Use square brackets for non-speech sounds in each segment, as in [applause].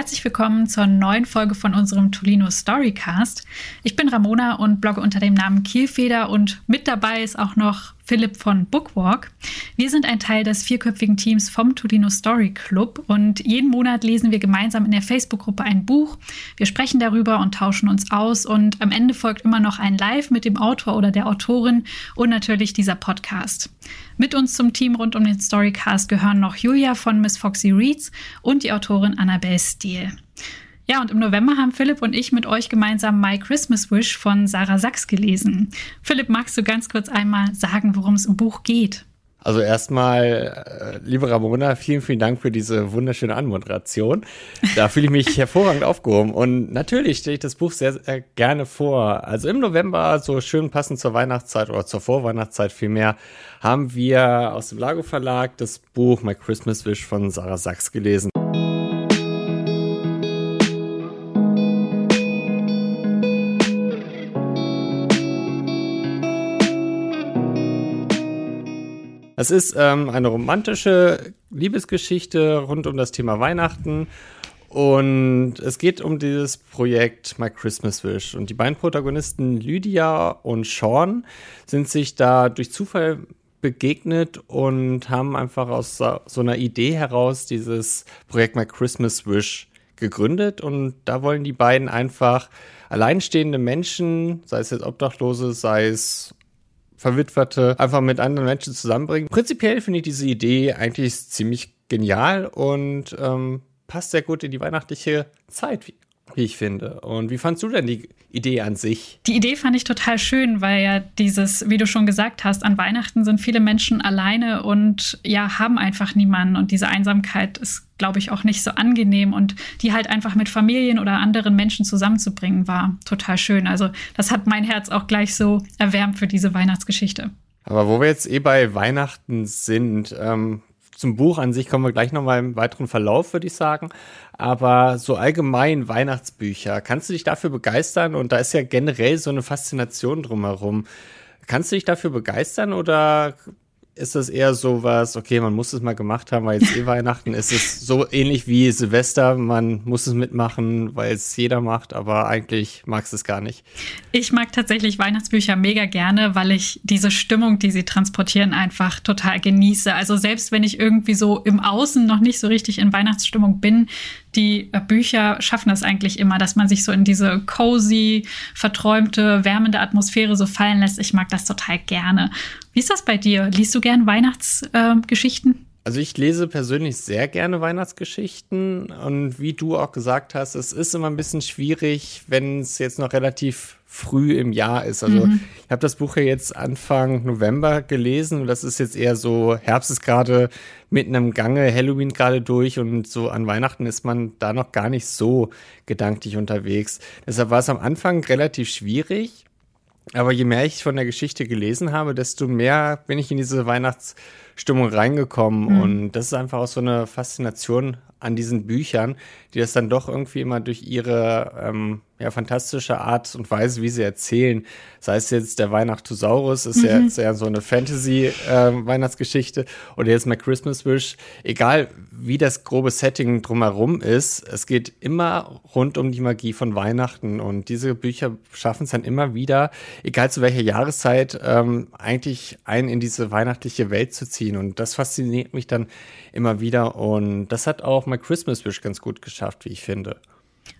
herzlich willkommen zur neuen Folge von unserem Tolino Storycast. Ich bin Ramona und blogge unter dem Namen Kielfeder und mit dabei ist auch noch Philipp von Bookwalk. Wir sind ein Teil des vierköpfigen Teams vom Tolino Story Club und jeden Monat lesen wir gemeinsam in der Facebook-Gruppe ein Buch. Wir sprechen darüber und tauschen uns aus und am Ende folgt immer noch ein Live mit dem Autor oder der Autorin und natürlich dieser Podcast. Mit uns zum Team rund um den Storycast gehören noch Julia von Miss Foxy Reads und die Autorin Annabelle Steele. Ja, und im November haben Philipp und ich mit euch gemeinsam My Christmas Wish von Sarah Sachs gelesen. Philipp, magst du ganz kurz einmal sagen, worum es im Buch geht? Also erstmal, äh, liebe Ramona, vielen, vielen Dank für diese wunderschöne Anmoderation. Da fühle ich mich [laughs] hervorragend aufgehoben. Und natürlich stelle ich das Buch sehr, sehr gerne vor. Also im November, so schön passend zur Weihnachtszeit oder zur Vorweihnachtszeit vielmehr, haben wir aus dem Lago Verlag das Buch My Christmas Wish von Sarah Sachs gelesen. Es ist ähm, eine romantische Liebesgeschichte rund um das Thema Weihnachten. Und es geht um dieses Projekt My Christmas Wish. Und die beiden Protagonisten Lydia und Sean sind sich da durch Zufall begegnet und haben einfach aus so einer Idee heraus dieses Projekt My Christmas Wish gegründet. Und da wollen die beiden einfach alleinstehende Menschen, sei es jetzt Obdachlose, sei es Verwitwerte einfach mit anderen Menschen zusammenbringen. Prinzipiell finde ich diese Idee eigentlich ziemlich genial und ähm, passt sehr gut in die weihnachtliche Zeit, wie, ich finde. Und wie fandst du denn die Idee an sich? Die Idee fand ich total schön, weil ja dieses, wie du schon gesagt hast, an Weihnachten sind viele Menschen alleine und ja, haben einfach niemanden. Und diese Einsamkeit ist glaube ich, auch nicht so angenehm. Und die halt einfach mit Familien oder anderen Menschen zusammenzubringen, war total schön. Also das hat mein Herz auch gleich so erwärmt für diese Weihnachtsgeschichte. Aber wo wir jetzt eh bei Weihnachten sind, ähm, zum Buch an sich kommen wir gleich nochmal im weiteren Verlauf, würde ich sagen. Aber so allgemein Weihnachtsbücher, kannst du dich dafür begeistern? Und da ist ja generell so eine Faszination drumherum. Kannst du dich dafür begeistern oder ist das eher so was, okay, man muss es mal gemacht haben, weil jetzt eh Weihnachten ist es so ähnlich wie Silvester, man muss es mitmachen, weil es jeder macht, aber eigentlich magst es gar nicht. Ich mag tatsächlich Weihnachtsbücher mega gerne, weil ich diese Stimmung, die sie transportieren, einfach total genieße. Also selbst wenn ich irgendwie so im Außen noch nicht so richtig in Weihnachtsstimmung bin, die Bücher schaffen das eigentlich immer, dass man sich so in diese cozy, verträumte, wärmende Atmosphäre so fallen lässt. Ich mag das total gerne. Wie ist das bei dir? Liest du gern Weihnachtsgeschichten? Äh, also ich lese persönlich sehr gerne Weihnachtsgeschichten und wie du auch gesagt hast, es ist immer ein bisschen schwierig, wenn es jetzt noch relativ früh im Jahr ist. Also mhm. ich habe das Buch ja jetzt Anfang November gelesen und das ist jetzt eher so, Herbst ist gerade mitten im Gange, Halloween gerade durch und so an Weihnachten ist man da noch gar nicht so gedanklich unterwegs. Deshalb war es am Anfang relativ schwierig. Aber je mehr ich von der Geschichte gelesen habe, desto mehr bin ich in diese Weihnachtsstimmung reingekommen. Mhm. Und das ist einfach auch so eine Faszination an diesen Büchern, die das dann doch irgendwie immer durch ihre ähm, ja, fantastische Art und Weise, wie sie erzählen, sei es jetzt der Weihnachttosaurus, ist mhm. ja jetzt ja so eine Fantasy-Weihnachtsgeschichte, äh, oder jetzt My Christmas Wish, egal wie das grobe Setting drumherum ist, es geht immer rund um die Magie von Weihnachten und diese Bücher schaffen es dann immer wieder, egal zu welcher Jahreszeit, ähm, eigentlich einen in diese weihnachtliche Welt zu ziehen und das fasziniert mich dann immer wieder und das hat auch My Christmas Wish ganz gut geschafft, wie ich finde.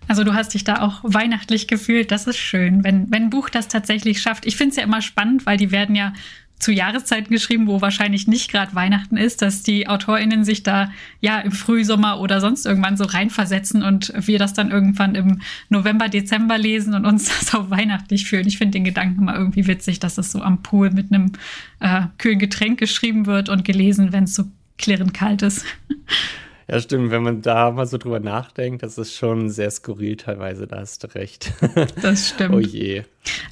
Also du hast dich da auch weihnachtlich gefühlt. Das ist schön, wenn, wenn ein Buch das tatsächlich schafft. Ich finde es ja immer spannend, weil die werden ja zu Jahreszeiten geschrieben, wo wahrscheinlich nicht gerade Weihnachten ist, dass die AutorInnen sich da ja im Frühsommer oder sonst irgendwann so reinversetzen und wir das dann irgendwann im November, Dezember lesen und uns [laughs] das auch weihnachtlich fühlen. Ich finde den Gedanken immer irgendwie witzig, dass es so am Pool mit einem äh, kühlen Getränk geschrieben wird und gelesen, wenn es so klirrend kalt ist. [laughs] Ja, stimmt. Wenn man da mal so drüber nachdenkt, das ist schon sehr skurril teilweise, da hast du recht. [laughs] Das stimmt. oh je.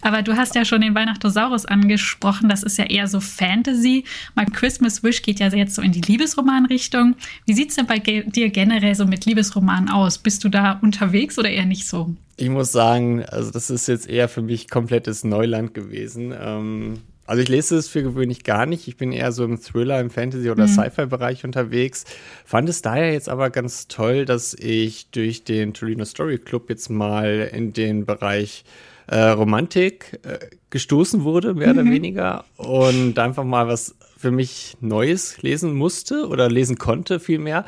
Aber du hast ja schon den Weihnachtosaurus angesprochen. Das ist ja eher so Fantasy. My Christmas Wish geht ja jetzt so in die Liebesromanrichtung. Wie sieht es denn bei dir generell so mit Liebesromanen aus? Bist du da unterwegs oder eher nicht so? Ich muss sagen, also das ist jetzt eher für mich komplettes Neuland gewesen. Ähm, Also ich lese es für gewöhnlich gar nicht. Ich bin eher so im Thriller, im Fantasy- oder mhm. Sci-Fi-Bereich unterwegs. Fand es daher jetzt aber ganz toll, dass ich durch den Torino Story Club jetzt mal in den Bereich äh, Romantik äh, gestoßen wurde, mehr mhm. oder weniger. Und einfach mal was für mich Neues lesen musste oder lesen konnte vielmehr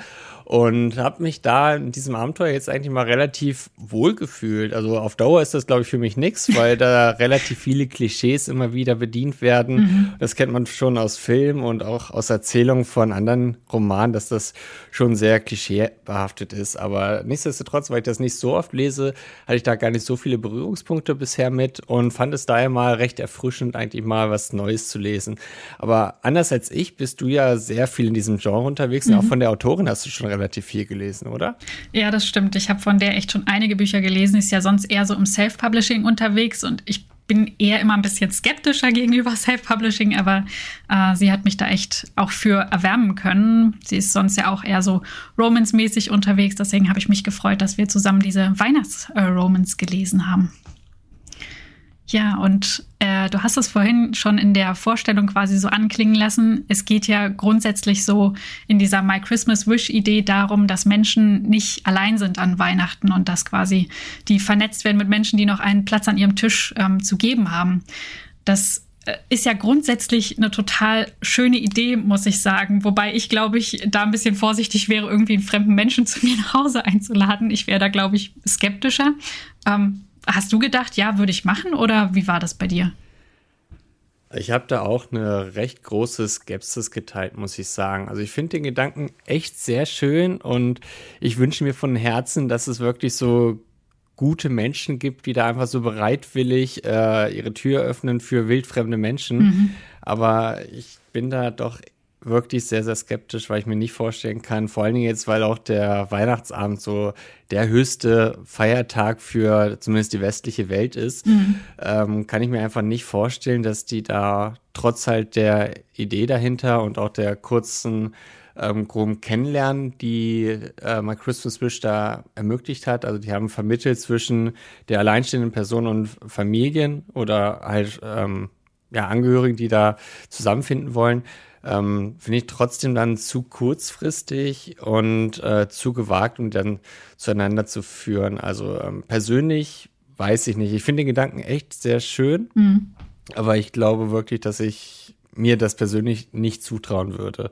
und habe mich da in diesem Abenteuer jetzt eigentlich mal relativ wohl gefühlt. Also auf Dauer ist das, glaube ich, für mich nichts, weil da [laughs] relativ viele Klischees immer wieder bedient werden. Mhm. Das kennt man schon aus Filmen und auch aus Erzählungen von anderen Romanen, dass das schon sehr klischeebehaftet ist. Aber nichtsdestotrotz, weil ich das nicht so oft lese, hatte ich da gar nicht so viele Berührungspunkte bisher mit und fand es daher mal recht erfrischend, eigentlich mal was Neues zu lesen. Aber anders als ich bist du ja sehr viel in diesem Genre unterwegs mhm. und auch von der Autorin hast du schon relativ viel gelesen, oder? Ja, das stimmt. Ich habe von der echt schon einige Bücher gelesen. Ist ja sonst eher so im Self-Publishing unterwegs und ich bin eher immer ein bisschen skeptischer gegenüber [laughs] Self-Publishing, aber äh, sie hat mich da echt auch für erwärmen können. Sie ist sonst ja auch eher so Romance-mäßig unterwegs. Deswegen habe ich mich gefreut, dass wir zusammen diese Weihnachts-Romance gelesen haben. Ja, und äh, du hast es vorhin schon in der Vorstellung quasi so anklingen lassen. Es geht ja grundsätzlich so in dieser My Christmas Wish-Idee darum, dass Menschen nicht allein sind an Weihnachten und dass quasi die vernetzt werden mit Menschen, die noch einen Platz an ihrem Tisch ähm, zu geben haben. Das äh, ist ja grundsätzlich eine total schöne Idee, muss ich sagen. Wobei ich, glaube ich, da ein bisschen vorsichtig wäre, irgendwie einen fremden Menschen zu mir nach Hause einzuladen. Ich wäre da, glaube ich, skeptischer. Ähm, Hast du gedacht, ja, würde ich machen oder wie war das bei dir? Ich habe da auch eine recht große Skepsis geteilt, muss ich sagen. Also ich finde den Gedanken echt sehr schön und ich wünsche mir von Herzen, dass es wirklich so gute Menschen gibt, die da einfach so bereitwillig äh, ihre Tür öffnen für wildfremde Menschen. Mhm. Aber ich bin da doch wirklich sehr, sehr skeptisch, weil ich mir nicht vorstellen kann, vor allen Dingen jetzt, weil auch der Weihnachtsabend so der höchste Feiertag für zumindest die westliche Welt ist, mhm. ähm, kann ich mir einfach nicht vorstellen, dass die da trotz halt der Idee dahinter und auch der kurzen ähm, groben Kennenlernen, die äh, My Christmas Wish da ermöglicht hat. Also die haben vermittelt zwischen der alleinstehenden Person und Familien oder halt ähm, ja, Angehörigen, die da zusammenfinden wollen ähm, finde ich trotzdem dann zu kurzfristig und äh, zu gewagt, um dann zueinander zu führen. Also ähm, persönlich weiß ich nicht. Ich finde den Gedanken echt sehr schön, mhm. aber ich glaube wirklich, dass ich mir das persönlich nicht zutrauen würde,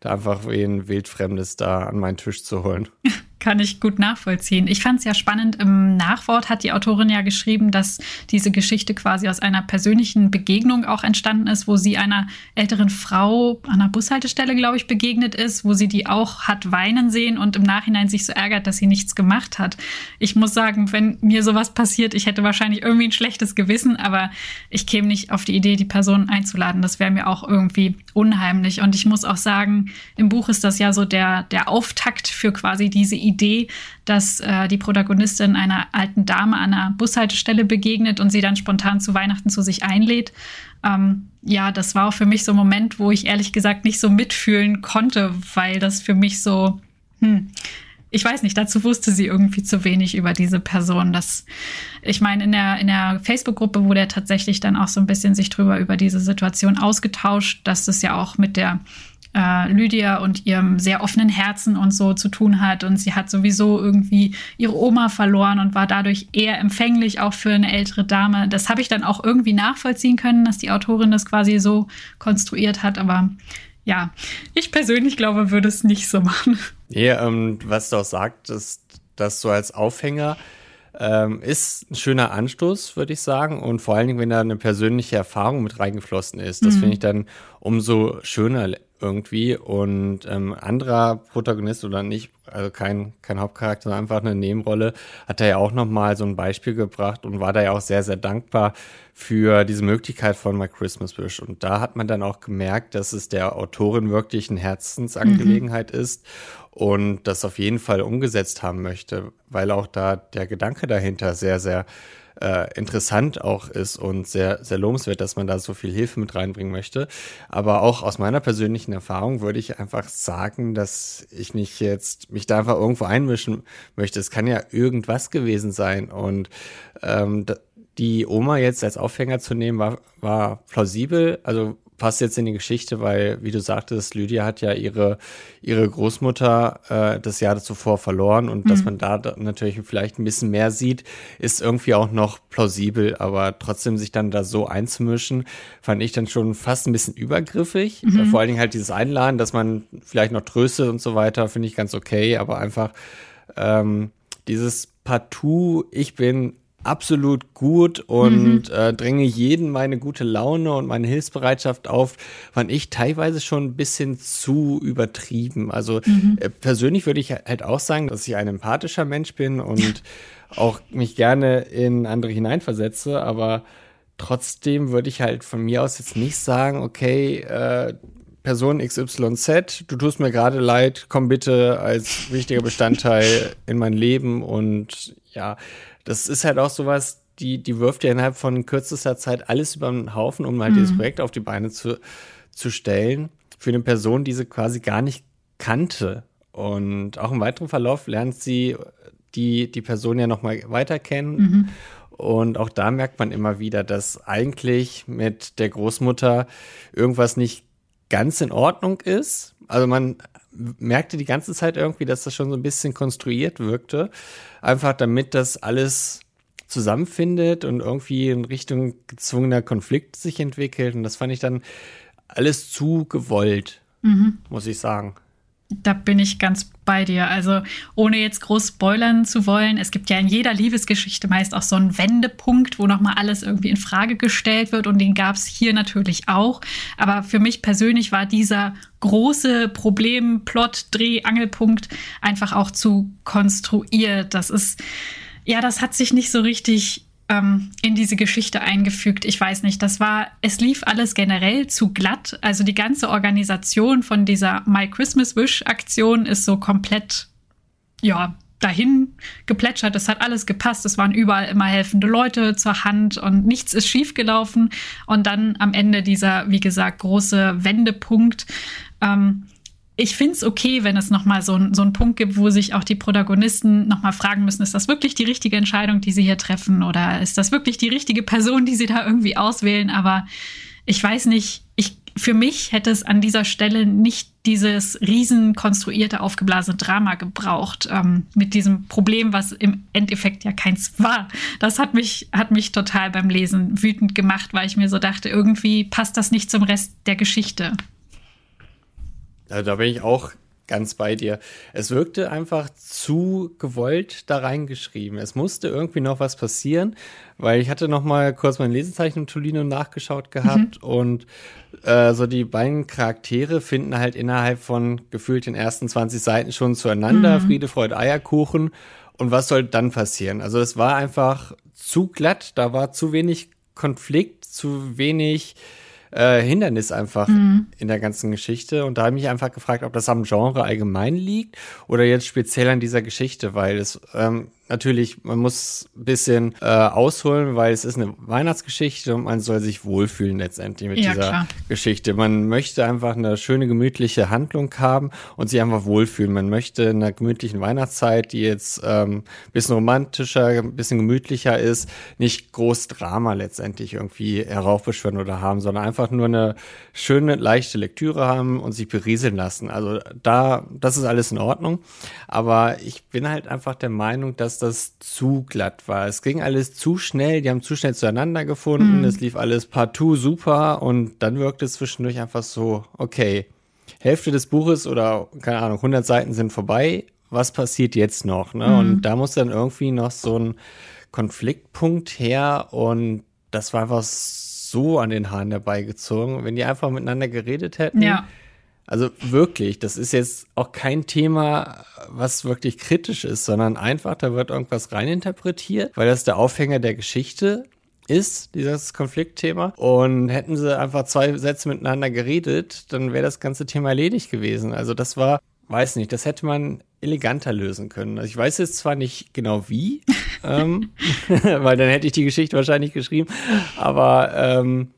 da einfach wen Wildfremdes da an meinen Tisch zu holen. [laughs] Kann ich gut nachvollziehen. Ich fand es ja spannend. Im Nachwort hat die Autorin ja geschrieben, dass diese Geschichte quasi aus einer persönlichen Begegnung auch entstanden ist, wo sie einer älteren Frau an einer Bushaltestelle, glaube ich, begegnet ist, wo sie die auch hat weinen sehen und im Nachhinein sich so ärgert, dass sie nichts gemacht hat. Ich muss sagen, wenn mir sowas passiert, ich hätte wahrscheinlich irgendwie ein schlechtes Gewissen, aber ich käme nicht auf die Idee, die Person einzuladen. Das wäre mir auch irgendwie unheimlich. Und ich muss auch sagen, im Buch ist das ja so der, der Auftakt für quasi diese Idee Idee, dass äh, die Protagonistin einer alten Dame an einer Bushaltestelle begegnet und sie dann spontan zu Weihnachten zu sich einlädt. Ähm, ja, das war auch für mich so ein Moment, wo ich ehrlich gesagt nicht so mitfühlen konnte, weil das für mich so, hm, ich weiß nicht, dazu wusste sie irgendwie zu wenig über diese Person. Das, ich meine, in der, in der Facebook-Gruppe wurde er tatsächlich dann auch so ein bisschen sich drüber über diese Situation ausgetauscht, dass es ja auch mit der äh, Lydia und ihrem sehr offenen Herzen und so zu tun hat. Und sie hat sowieso irgendwie ihre Oma verloren und war dadurch eher empfänglich auch für eine ältere Dame. Das habe ich dann auch irgendwie nachvollziehen können, dass die Autorin das quasi so konstruiert hat. Aber ja, ich persönlich glaube, würde es nicht so machen. Ja, ähm, was du auch sagtest, dass so als Aufhänger ähm, ist ein schöner Anstoß, würde ich sagen. Und vor allen Dingen, wenn da eine persönliche Erfahrung mit reingeflossen ist, das mhm. finde ich dann umso schöner irgendwie. Und ähm, anderer Protagonist oder nicht, also kein, kein Hauptcharakter, sondern einfach eine Nebenrolle, hat er ja auch nochmal so ein Beispiel gebracht und war da ja auch sehr, sehr dankbar für diese Möglichkeit von My Christmas Wish. Und da hat man dann auch gemerkt, dass es der Autorin wirklich eine Herzensangelegenheit mhm. ist und das auf jeden Fall umgesetzt haben möchte, weil auch da der Gedanke dahinter sehr, sehr äh, interessant auch ist und sehr, sehr lobenswert, dass man da so viel Hilfe mit reinbringen möchte. Aber auch aus meiner persönlichen Erfahrung würde ich einfach sagen, dass ich nicht jetzt mich da einfach irgendwo einmischen möchte. Es kann ja irgendwas gewesen sein und ähm, die Oma jetzt als Aufhänger zu nehmen, war, war plausibel. Also passt jetzt in die Geschichte, weil, wie du sagtest, Lydia hat ja ihre, ihre Großmutter äh, das Jahr zuvor verloren und mhm. dass man da natürlich vielleicht ein bisschen mehr sieht, ist irgendwie auch noch plausibel, aber trotzdem sich dann da so einzumischen, fand ich dann schon fast ein bisschen übergriffig. Mhm. Vor allen Dingen halt dieses Einladen, dass man vielleicht noch tröstet und so weiter, finde ich ganz okay, aber einfach ähm, dieses Partout, ich bin absolut gut und mhm. äh, dränge jeden meine gute Laune und meine Hilfsbereitschaft auf, fand ich teilweise schon ein bisschen zu übertrieben. Also mhm. äh, persönlich würde ich halt auch sagen, dass ich ein empathischer Mensch bin und [laughs] auch mich gerne in andere hineinversetze, aber trotzdem würde ich halt von mir aus jetzt nicht sagen, okay, äh, Person XYZ, du tust mir gerade leid, komm bitte als wichtiger Bestandteil [laughs] in mein Leben und ja, das ist halt auch sowas, die, die wirft ja innerhalb von kürzester Zeit alles über den Haufen, um halt mhm. dieses Projekt auf die Beine zu, zu stellen. Für eine Person, die sie quasi gar nicht kannte. Und auch im weiteren Verlauf lernt sie die, die Person ja nochmal weiter kennen. Mhm. Und auch da merkt man immer wieder, dass eigentlich mit der Großmutter irgendwas nicht ganz in Ordnung ist. Also man merkte die ganze Zeit irgendwie, dass das schon so ein bisschen konstruiert wirkte. Einfach damit das alles zusammenfindet und irgendwie in Richtung gezwungener Konflikt sich entwickelt. Und das fand ich dann alles zu gewollt, mhm. muss ich sagen. Da bin ich ganz bei dir. Also ohne jetzt groß spoilern zu wollen, es gibt ja in jeder Liebesgeschichte meist auch so einen Wendepunkt, wo nochmal alles irgendwie in Frage gestellt wird und den gab es hier natürlich auch. Aber für mich persönlich war dieser große Problem, Plot, Dreh, Angelpunkt einfach auch zu konstruiert. Das ist, ja, das hat sich nicht so richtig ähm, in diese Geschichte eingefügt. Ich weiß nicht, das war, es lief alles generell zu glatt. Also die ganze Organisation von dieser My Christmas Wish Aktion ist so komplett, ja, dahin geplätschert. Es hat alles gepasst. Es waren überall immer helfende Leute zur Hand und nichts ist schiefgelaufen. Und dann am Ende dieser, wie gesagt, große Wendepunkt. Ähm, ich finde es okay, wenn es nochmal so, so einen Punkt gibt, wo sich auch die Protagonisten nochmal fragen müssen, ist das wirklich die richtige Entscheidung, die sie hier treffen? Oder ist das wirklich die richtige Person, die sie da irgendwie auswählen? Aber ich weiß nicht, ich, für mich hätte es an dieser Stelle nicht dieses riesen konstruierte, aufgeblasene Drama gebraucht, ähm, mit diesem Problem, was im Endeffekt ja keins war. Das hat mich, hat mich total beim Lesen wütend gemacht, weil ich mir so dachte, irgendwie passt das nicht zum Rest der Geschichte. Also da bin ich auch ganz bei dir. Es wirkte einfach zu gewollt da reingeschrieben. Es musste irgendwie noch was passieren, weil ich hatte noch mal kurz mein Lesezeichen im Tolino nachgeschaut gehabt mhm. und äh, so die beiden Charaktere finden halt innerhalb von gefühlt den ersten 20 Seiten schon zueinander. Mhm. Friede, Freude, Eierkuchen. Und was soll dann passieren? Also es war einfach zu glatt, da war zu wenig Konflikt, zu wenig äh, Hindernis einfach mhm. in der ganzen Geschichte. Und da habe ich mich einfach gefragt, ob das am Genre allgemein liegt oder jetzt speziell an dieser Geschichte, weil es ähm, natürlich, man muss ein bisschen äh, ausholen, weil es ist eine Weihnachtsgeschichte und man soll sich wohlfühlen letztendlich mit ja, dieser klar. Geschichte. Man möchte einfach eine schöne, gemütliche Handlung haben und sich einfach wohlfühlen. Man möchte in einer gemütlichen Weihnachtszeit, die jetzt ähm, ein bisschen romantischer, ein bisschen gemütlicher ist, nicht groß Drama letztendlich irgendwie heraufbeschwören oder haben, sondern einfach nur eine schöne, leichte Lektüre haben und sich berieseln lassen. Also da, das ist alles in Ordnung. Aber ich bin halt einfach der Meinung, dass das zu glatt war. Es ging alles zu schnell, die haben zu schnell zueinander gefunden, mhm. es lief alles partout super und dann wirkte es zwischendurch einfach so, okay, Hälfte des Buches oder keine Ahnung, 100 Seiten sind vorbei, was passiert jetzt noch? Ne? Mhm. Und da muss dann irgendwie noch so ein Konfliktpunkt her und das war einfach so an den Haaren herbeigezogen. Wenn die einfach miteinander geredet hätten, ja. Also wirklich, das ist jetzt auch kein Thema, was wirklich kritisch ist, sondern einfach, da wird irgendwas reininterpretiert, weil das der Aufhänger der Geschichte ist, dieses Konfliktthema. Und hätten sie einfach zwei Sätze miteinander geredet, dann wäre das ganze Thema erledigt gewesen. Also das war, weiß nicht, das hätte man eleganter lösen können. Also ich weiß jetzt zwar nicht genau wie, [laughs] ähm, [laughs] weil dann hätte ich die Geschichte wahrscheinlich geschrieben, aber ähm,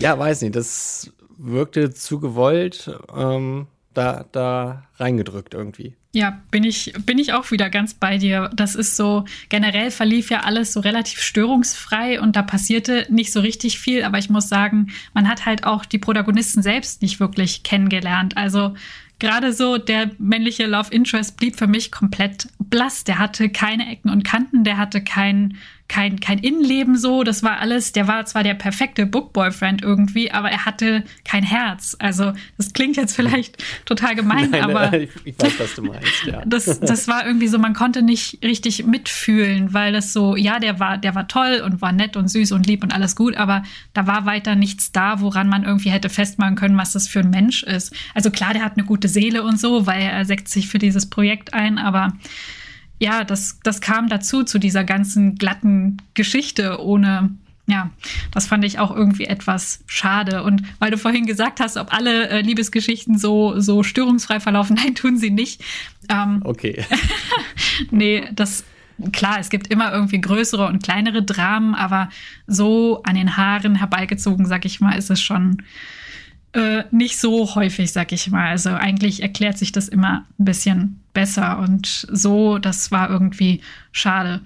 ja, weiß nicht, das wirkte zu gewollt. Ähm, da, da reingedrückt irgendwie. Ja, bin ich, bin ich auch wieder ganz bei dir. Das ist so, generell verlief ja alles so relativ störungsfrei und da passierte nicht so richtig viel. Aber ich muss sagen, man hat halt auch die Protagonisten selbst nicht wirklich kennengelernt. Also gerade so der männliche Love Interest blieb für mich komplett blass. Der hatte keine Ecken und Kanten, der hatte kein kein, kein Innenleben so. Das war alles, der war zwar der perfekte Book-Boyfriend irgendwie, aber er hatte kein Herz. Also, das klingt jetzt vielleicht total gemein, [laughs] Nein, aber. Ich, [laughs] ich, weiß, was du meinst, ja. Das, das war irgendwie so, man konnte nicht richtig mitfühlen, weil das so, ja, der war, der war toll und war nett und süß und lieb und alles gut, aber da war weiter nichts da, woran man irgendwie hätte festmachen können, was das für ein Mensch ist. Also klar, der hat eine gute Seele und so, weil er setzt sich für dieses Projekt ein, aber ja, das, das kam dazu, zu dieser ganzen glatten Geschichte ohne, ja, das fand ich auch irgendwie etwas schade. Und weil du vorhin gesagt hast, ob alle äh, Liebesgeschichten so, so störungsfrei verlaufen, [laughs] nein, tun sie nicht. Ähm, okay. [laughs] nee, das, klar, es gibt immer irgendwie größere und kleinere Dramen, aber so an den Haaren herbeigezogen, sag ich mal, ist es schon äh, nicht so häufig, sag ich mal. Also eigentlich erklärt sich das immer ein bisschen besser und so, das war irgendwie schade.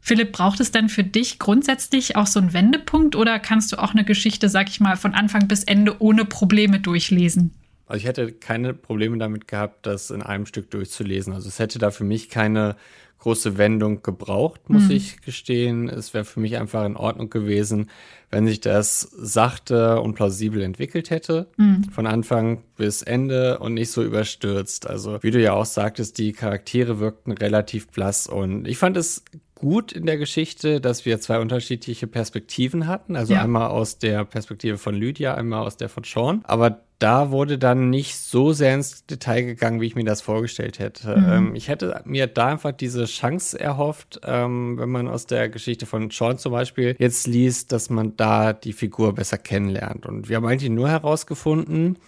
Philipp, braucht es denn für dich grundsätzlich auch so einen Wendepunkt oder kannst du auch eine Geschichte, sag ich mal, von Anfang bis Ende ohne Probleme durchlesen? Also ich hätte keine Probleme damit gehabt, das in einem Stück durchzulesen. Also es hätte da für mich keine große Wendung gebraucht, muss mhm. ich gestehen. Es wäre für mich einfach in Ordnung gewesen, wenn sich das sachte und plausibel entwickelt hätte, mhm. von Anfang bis Ende und nicht so überstürzt. Also wie du ja auch sagtest, die Charaktere wirkten relativ blass und ich fand es gut in der Geschichte, dass wir zwei unterschiedliche Perspektiven hatten. Also ja. einmal aus der Perspektive von Lydia, einmal aus der von Sean. Aber da wurde dann nicht so sehr ins Detail gegangen, wie ich mir das vorgestellt hätte. Mhm. Ähm, ich hätte mir da einfach diese Chance erhofft, ähm, wenn man aus der Geschichte von Sean zum Beispiel jetzt liest, dass man da die Figur besser kennenlernt. Und wir haben eigentlich nur herausgefunden,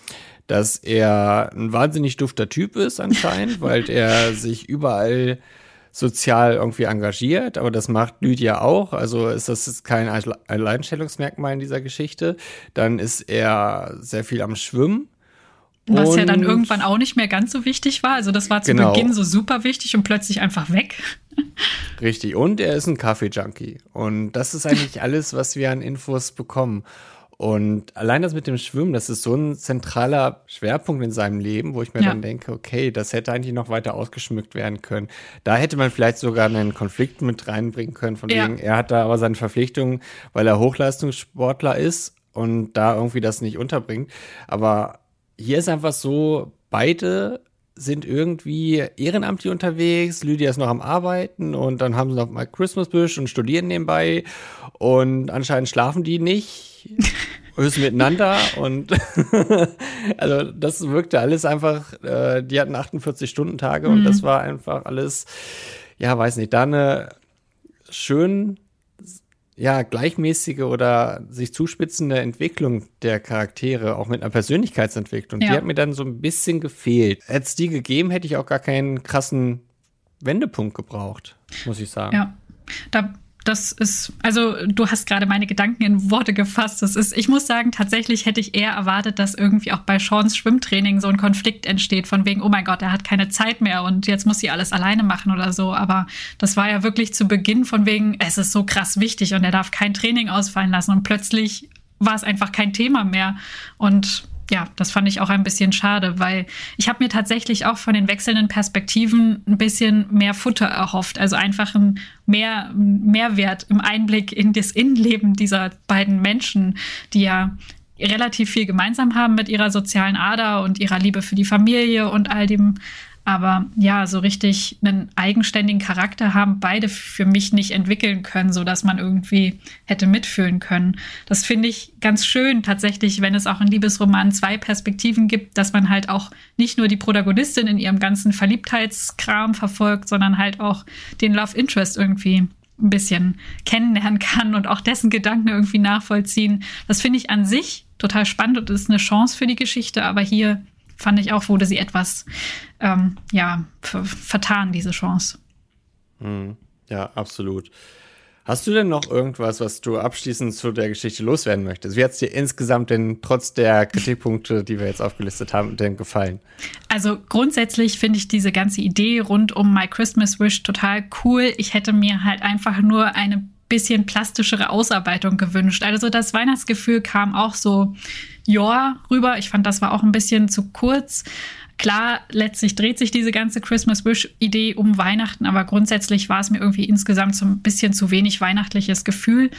dass er ein wahnsinnig dufter Typ ist anscheinend, [laughs] weil er sich überall sozial irgendwie engagiert, aber das macht Lydia auch. Also ist das kein Alleinstellungsmerkmal in dieser Geschichte. Dann ist er sehr viel am Schwimmen. Was und ja dann irgendwann auch nicht mehr ganz so wichtig war. Also das war zu genau. Beginn so super wichtig und plötzlich einfach weg. [laughs] Richtig. Und er ist ein Kaffee-Junkie. Und das ist eigentlich alles, was wir an Infos bekommen. Und allein das mit dem Schwimmen, das ist so ein zentraler Schwerpunkt in seinem Leben, wo ich mir ja. dann denke, okay, das hätte eigentlich noch weiter ausgeschmückt werden können. Da hätte man vielleicht sogar einen Konflikt mit reinbringen können, von ja. wegen, er hat da aber seine Verpflichtungen, weil er Hochleistungssportler ist und da irgendwie das nicht unterbringt. Aber hier ist einfach so, beide sind irgendwie ehrenamtlich unterwegs. Lydia ist noch am Arbeiten und dann haben sie noch mal Christmas Bush und studieren nebenbei. Und anscheinend schlafen die nicht. [laughs] höchst miteinander und [laughs] also das wirkte alles einfach, äh, die hatten 48 Stunden Tage mhm. und das war einfach alles, ja, weiß nicht, da eine schön ja, gleichmäßige oder sich zuspitzende Entwicklung der Charaktere, auch mit einer Persönlichkeitsentwicklung, ja. die hat mir dann so ein bisschen gefehlt. Hätte es die gegeben, hätte ich auch gar keinen krassen Wendepunkt gebraucht, muss ich sagen. Ja, da das ist, also du hast gerade meine Gedanken in Worte gefasst. Das ist, ich muss sagen, tatsächlich hätte ich eher erwartet, dass irgendwie auch bei Seans Schwimmtraining so ein Konflikt entsteht, von wegen, oh mein Gott, er hat keine Zeit mehr und jetzt muss sie alles alleine machen oder so. Aber das war ja wirklich zu Beginn von wegen, es ist so krass wichtig und er darf kein Training ausfallen lassen. Und plötzlich war es einfach kein Thema mehr. Und ja, das fand ich auch ein bisschen schade, weil ich habe mir tatsächlich auch von den wechselnden Perspektiven ein bisschen mehr Futter erhofft. Also einfach ein mehr Mehrwert im Einblick in das Innenleben dieser beiden Menschen, die ja relativ viel gemeinsam haben mit ihrer sozialen Ader und ihrer Liebe für die Familie und all dem aber ja, so richtig einen eigenständigen Charakter haben beide für mich nicht entwickeln können, so dass man irgendwie hätte mitfühlen können. Das finde ich ganz schön tatsächlich, wenn es auch in Liebesromanen zwei Perspektiven gibt, dass man halt auch nicht nur die Protagonistin in ihrem ganzen Verliebtheitskram verfolgt, sondern halt auch den Love Interest irgendwie ein bisschen kennenlernen kann und auch dessen Gedanken irgendwie nachvollziehen. Das finde ich an sich total spannend und ist eine Chance für die Geschichte, aber hier fand ich auch, wurde sie etwas ähm, ja, vertan, diese Chance. Hm, ja, absolut. Hast du denn noch irgendwas, was du abschließend zu der Geschichte loswerden möchtest? Wie hat es dir insgesamt denn trotz der Kritikpunkte, die wir jetzt aufgelistet haben, denn gefallen? Also grundsätzlich finde ich diese ganze Idee rund um My Christmas Wish total cool. Ich hätte mir halt einfach nur eine bisschen plastischere Ausarbeitung gewünscht. Also das Weihnachtsgefühl kam auch so, ja, rüber. Ich fand, das war auch ein bisschen zu kurz. Klar, letztlich dreht sich diese ganze Christmas Wish-Idee um Weihnachten, aber grundsätzlich war es mir irgendwie insgesamt so ein bisschen zu wenig weihnachtliches Gefühl.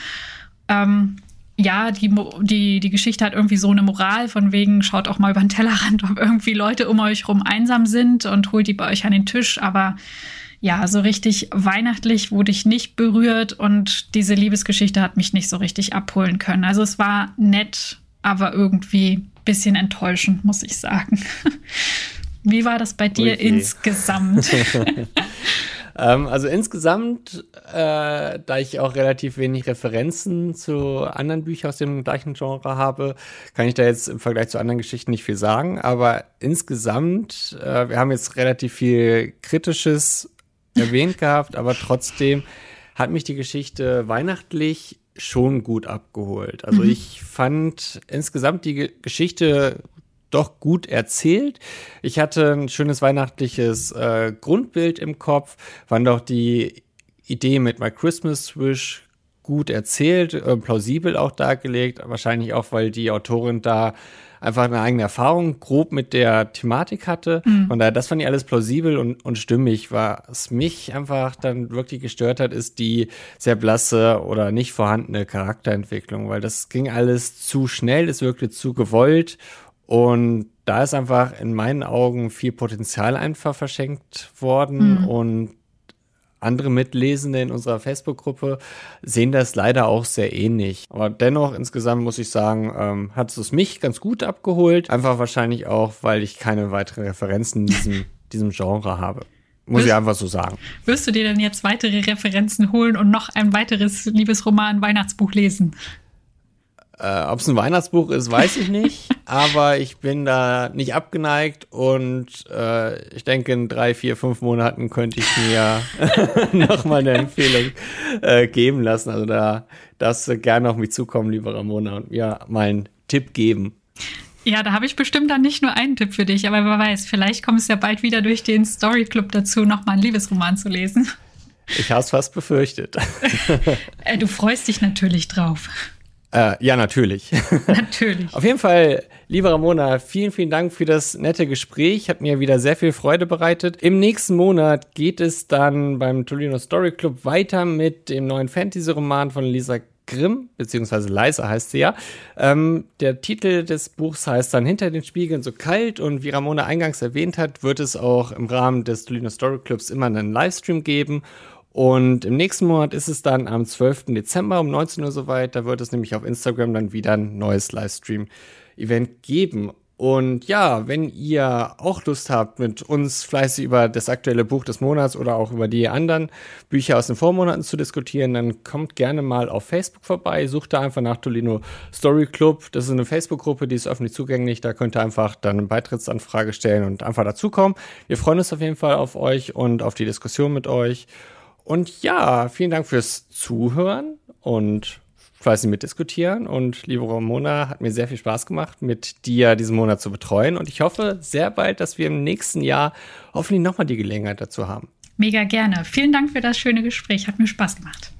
Ähm, ja, die, die, die Geschichte hat irgendwie so eine Moral, von wegen, schaut auch mal über den Tellerrand, [laughs] ob irgendwie Leute um euch rum einsam sind und holt die bei euch an den Tisch. Aber ja, so richtig weihnachtlich wurde ich nicht berührt und diese Liebesgeschichte hat mich nicht so richtig abholen können. Also es war nett, aber irgendwie bisschen enttäuschend, muss ich sagen. [laughs] Wie war das bei dir okay. insgesamt? [laughs] [laughs] ähm, also insgesamt, äh, da ich auch relativ wenig Referenzen zu anderen Büchern aus dem gleichen Genre habe, kann ich da jetzt im Vergleich zu anderen Geschichten nicht viel sagen. Aber insgesamt, äh, wir haben jetzt relativ viel Kritisches erwähnt gehabt, aber trotzdem hat mich die Geschichte weihnachtlich schon gut abgeholt. Also mhm. ich fand insgesamt die Geschichte doch gut erzählt. Ich hatte ein schönes weihnachtliches äh, Grundbild im Kopf, fand auch die Idee mit My Christmas Wish gut erzählt, äh, plausibel auch dargelegt, wahrscheinlich auch, weil die Autorin da einfach eine eigene Erfahrung grob mit der Thematik hatte. Mhm. Von daher, das fand ich alles plausibel und, und stimmig. Was mich einfach dann wirklich gestört hat, ist die sehr blasse oder nicht vorhandene Charakterentwicklung, weil das ging alles zu schnell, es wirkte zu gewollt und da ist einfach in meinen Augen viel Potenzial einfach verschenkt worden mhm. und andere Mitlesende in unserer Facebook-Gruppe sehen das leider auch sehr ähnlich. Aber dennoch, insgesamt muss ich sagen, ähm, hat es mich ganz gut abgeholt. Einfach wahrscheinlich auch, weil ich keine weiteren Referenzen in diesem, [laughs] diesem Genre habe. Muss wirst, ich einfach so sagen. Wirst du dir denn jetzt weitere Referenzen holen und noch ein weiteres Liebesroman-Weihnachtsbuch lesen? Äh, Ob es ein Weihnachtsbuch ist, weiß ich nicht, [laughs] aber ich bin da nicht abgeneigt und äh, ich denke, in drei, vier, fünf Monaten könnte ich mir [laughs] nochmal eine Empfehlung äh, geben lassen. Also da darfst du gerne auf mich zukommen, lieber Ramona, und mir mal einen Tipp geben. Ja, da habe ich bestimmt dann nicht nur einen Tipp für dich, aber wer weiß, vielleicht kommst du ja bald wieder durch den Story Club dazu, nochmal einen Liebesroman zu lesen. Ich habe es fast befürchtet. [laughs] Äh, du freust dich natürlich drauf. Äh, ja, natürlich. [laughs] [laughs] Natürlich. Auf jeden Fall, liebe Ramona, vielen, vielen Dank für das nette Gespräch. Hat mir wieder sehr viel Freude bereitet. Im nächsten Monat geht es dann beim Tolino Story Club weiter mit dem neuen Fantasy-Roman von Lisa Grimm, beziehungsweise Leise heißt sie ja. Ähm, der Titel des Buchs heißt dann Hinter den Spiegeln so kalt und wie Ramona eingangs erwähnt hat, wird es auch im Rahmen des Tolino Story Clubs immer einen Livestream geben und im nächsten Monat ist es dann am 12. Dezember um 19 Uhr soweit. Da wird es nämlich auf Instagram dann wieder ein neues Livestream-Event geben. Und ja, wenn ihr auch Lust habt, mit uns fleißig über das aktuelle Buch des Monats oder auch über die anderen Bücher aus den Vormonaten zu diskutieren, dann kommt gerne mal auf Facebook vorbei. Sucht da einfach nach Tolino Story Club. Das ist eine Facebook-Gruppe, die ist öffentlich zugänglich. Da könnt ihr einfach dann eine Beitrittsanfrage stellen und einfach dazukommen. Wir freuen uns auf jeden Fall auf euch und auf die Diskussion mit euch. Und ja, vielen Dank fürs Zuhören und fleißig mitdiskutieren. Und liebe Ramona, hat mir sehr viel Spaß gemacht, mit dir diesen Monat zu betreuen. Und ich hoffe sehr bald, dass wir im nächsten Jahr hoffentlich nochmal die Gelegenheit dazu haben. Mega gerne. Vielen Dank für das schöne Gespräch. Hat mir Spaß gemacht.